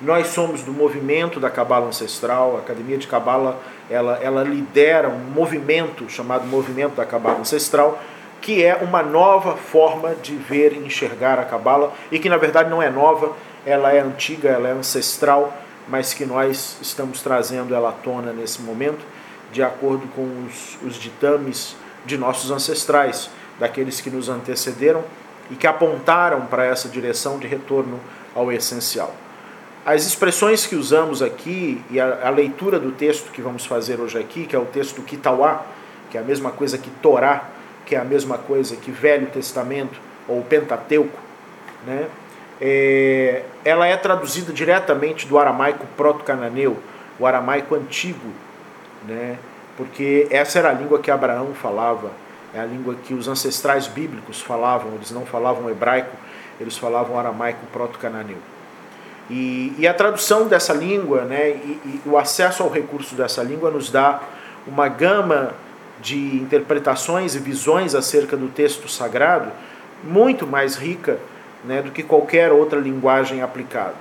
Nós somos do movimento da Cabala Ancestral, a Academia de Cabala, ela, ela lidera um movimento chamado Movimento da Cabala Ancestral, que é uma nova forma de ver e enxergar a Cabala, e que na verdade não é nova, ela é antiga, ela é ancestral, mas que nós estamos trazendo ela à tona nesse momento, de acordo com os, os ditames de nossos ancestrais, daqueles que nos antecederam e que apontaram para essa direção de retorno ao essencial. As expressões que usamos aqui e a, a, leitura do texto que vamos fazer hoje aqui, que é o texto Kitawá, que é a mesma coisa que Torá, que é a mesma coisa que Velho Testamento ou Pentateuco, né? É, ela é traduzida diretamente do aramaico proto-cananeu, o aramaico antigo, né? porque essa era a língua que Abraão falava, é a língua que os ancestrais bíblicos falavam, eles não falavam hebraico, eles falavam aramaico proto-cananeu. E, e, a tradução dessa língua, né, e, e, o acesso ao recurso dessa língua nos dá uma gama de interpretações e visões acerca do texto sagrado muito mais rica né, do que qualquer outra linguagem aplicada,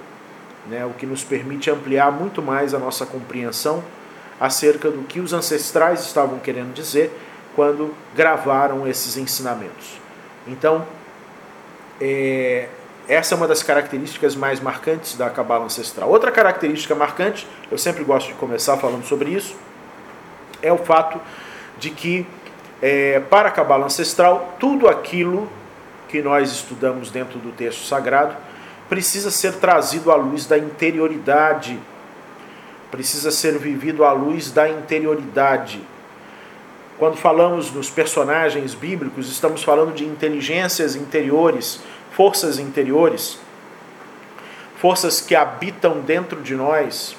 né, o que nos permite ampliar muito mais a nossa compreensão acerca do que os ancestrais estavam querendo dizer quando gravaram esses ensinamentos. Então, é, essa é uma das características mais marcantes da cabala ancestral. Outra característica marcante, eu sempre gosto de começar falando sobre isso, é o fato de que é, para a cabala ancestral tudo aquilo que nós estudamos dentro do texto sagrado precisa ser trazido à luz da interioridade, precisa ser vivido à luz da interioridade. Quando falamos nos personagens bíblicos, estamos falando de inteligências interiores forças interiores, forças que habitam dentro de nós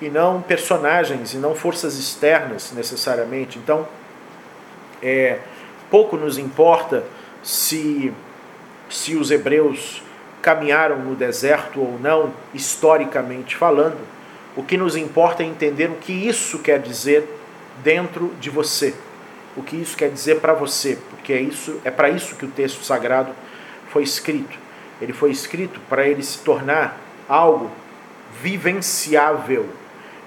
e não personagens e não forças externas necessariamente. Então, é, pouco nos importa se, se os hebreus caminharam no deserto ou não, historicamente falando. O que nos importa é entender o que isso quer dizer dentro de você, o que isso quer dizer para você, porque é isso é para isso que o texto sagrado foi escrito. Ele foi escrito para ele se tornar algo vivenciável,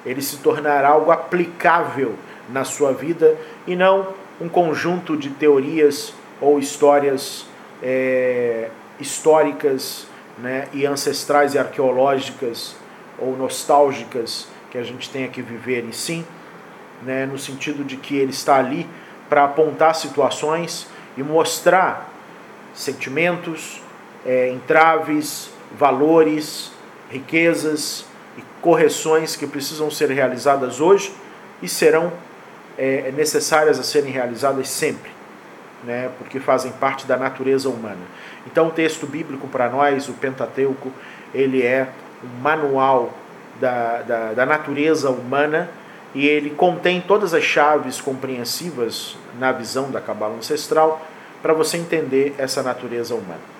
ele se tornar algo aplicável na sua vida e não um conjunto de teorias ou histórias é, históricas né, e ancestrais e arqueológicas ou nostálgicas que a gente tenha que viver, e sim né, no sentido de que ele está ali para apontar situações e mostrar sentimentos, é, entraves, valores, riquezas e correções que precisam ser realizadas hoje e serão é, necessárias a serem realizadas sempre, né, porque fazem parte da natureza humana. Então, o texto bíblico para nós, o Pentateuco, ele é um manual da, da, da natureza humana e ele contém todas as chaves compreensivas na visão da cabala ancestral para você entender essa natureza humana.